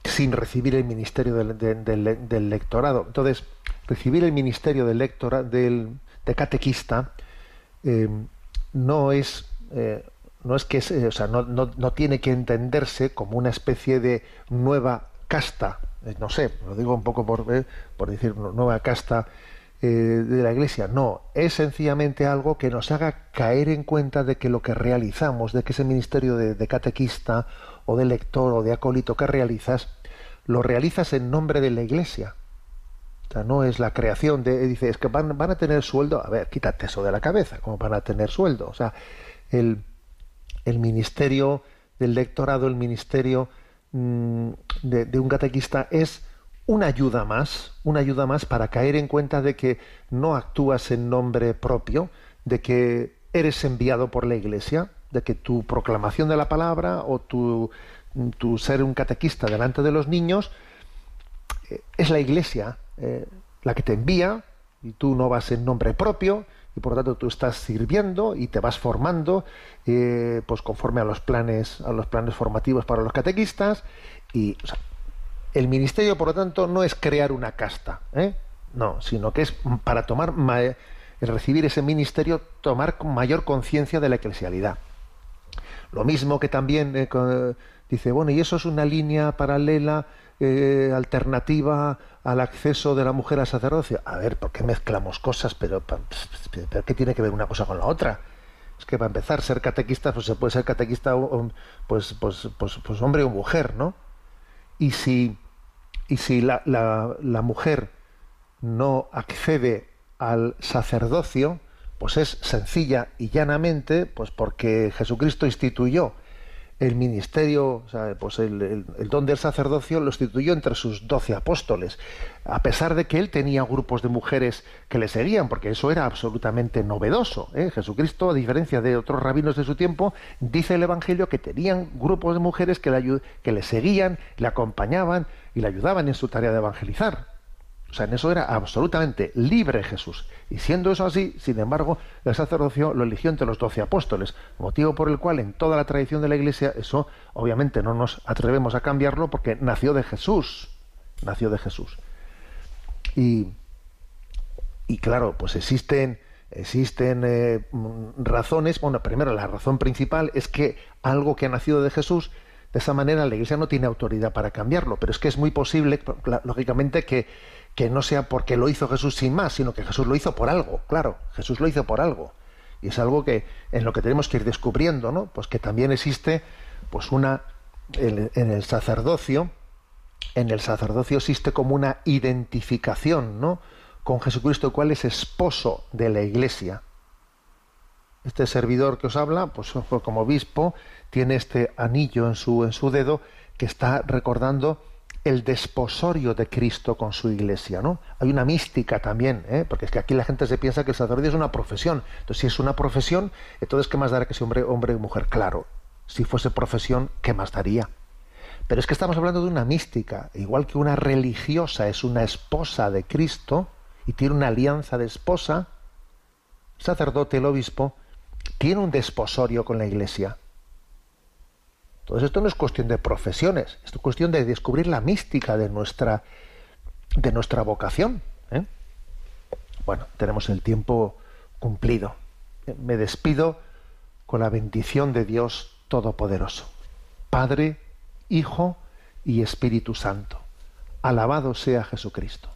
sin recibir el ministerio del, lectorado. Entonces, recibir el ministerio del lectora, del de catequista eh, no es eh, no es que o sea, no, no, tiene que entenderse como una especie de nueva casta, eh, no sé, lo digo un poco por, eh, por decir nueva casta eh, de la Iglesia. No, es sencillamente algo que nos haga caer en cuenta de que lo que realizamos, de que ese ministerio de, catequista o de lector o de acólito que realizas, lo realizas en nombre de la Iglesia. O sea, no es la creación de, dice, es que van, a tener sueldo. A ver, quítate eso de la cabeza, ¿cómo van a tener sueldo? O sea, el, el ministerio del lectorado, el ministerio de, de un catequista es una ayuda más, una ayuda más para caer en cuenta de que no actúas en nombre propio, de que eres enviado por la Iglesia, de que tu proclamación de la palabra o tu, tu ser un catequista delante de los niños eh, es la Iglesia eh, la que te envía y tú no vas en nombre propio y por lo tanto tú estás sirviendo y te vas formando eh, pues conforme a los planes a los planes formativos para los catequistas y el ministerio, por lo tanto, no es crear una casta, ¿eh? no, sino que es para tomar recibir ese ministerio, tomar mayor conciencia de la eclesialidad. Lo mismo que también eh, dice, bueno, y eso es una línea paralela, eh, alternativa al acceso de la mujer al sacerdocio. A ver, ¿por qué mezclamos cosas? Pero, pero ¿qué tiene que ver una cosa con la otra? Es que para empezar, ser catequista, pues se puede ser catequista pues, pues, pues, pues hombre o mujer, ¿no? Y si, y si la, la, mujer no accede al sacerdocio, pues es sencilla y llanamente, pues porque Jesucristo instituyó el ministerio, o sea, pues el, don del sacerdocio lo instituyó entre sus doce apóstoles, a pesar de que él tenía grupos de mujeres que le seguían, porque eso era absolutamente novedoso. ¿eh? Jesucristo, a diferencia de otros rabinos de su tiempo, dice el Evangelio que tenían grupos de mujeres que le, que le seguían, le acompañaban y le ayudaban en su tarea de evangelizar. Sea, en eso era absolutamente libre Jesús. Y siendo eso así, sin embargo, el sacerdocio lo eligió entre los doce apóstoles, motivo por el cual en toda la tradición de la Iglesia eso obviamente no nos atrevemos a cambiarlo porque nació de Jesús, nació de Jesús. Y, y claro, pues existen, existen eh, razones, bueno, primero la razón principal es que algo que ha nacido de Jesús de esa manera la Iglesia no tiene autoridad para cambiarlo, pero es que es muy posible, lógicamente, que que no sea porque lo hizo Jesús sin más, sino que Jesús lo hizo por algo, claro, Jesús lo hizo por algo. Y es algo que en lo que tenemos que ir descubriendo, ¿no? Pues que también existe pues una en, el sacerdocio, en el sacerdocio existe como una identificación, ¿no? con Jesucristo, cuál es esposo de la iglesia. Este servidor que os habla, pues como obispo, tiene este anillo en su, en su dedo que está recordando el desposorio de Cristo con su iglesia, ¿no? Hay una mística también, ¿eh? porque es que aquí la gente se piensa que el sacerdocio es una profesión. Entonces, si es una profesión, entonces ¿qué más dará que sea hombre, hombre o mujer? Claro, si fuese profesión, ¿qué más daría? Pero es que estamos hablando de una mística, igual que una religiosa es una esposa de Cristo y tiene una alianza de esposa, el sacerdote, el obispo, tiene un desposorio con la iglesia. Entonces esto no es cuestión de profesiones, es cuestión de descubrir la mística de nuestra, de nuestra vocación. ¿eh? Bueno, tenemos el tiempo cumplido. Me despido con la bendición de Dios Todopoderoso, Padre, Hijo y Espíritu Santo. Alabado sea Jesucristo.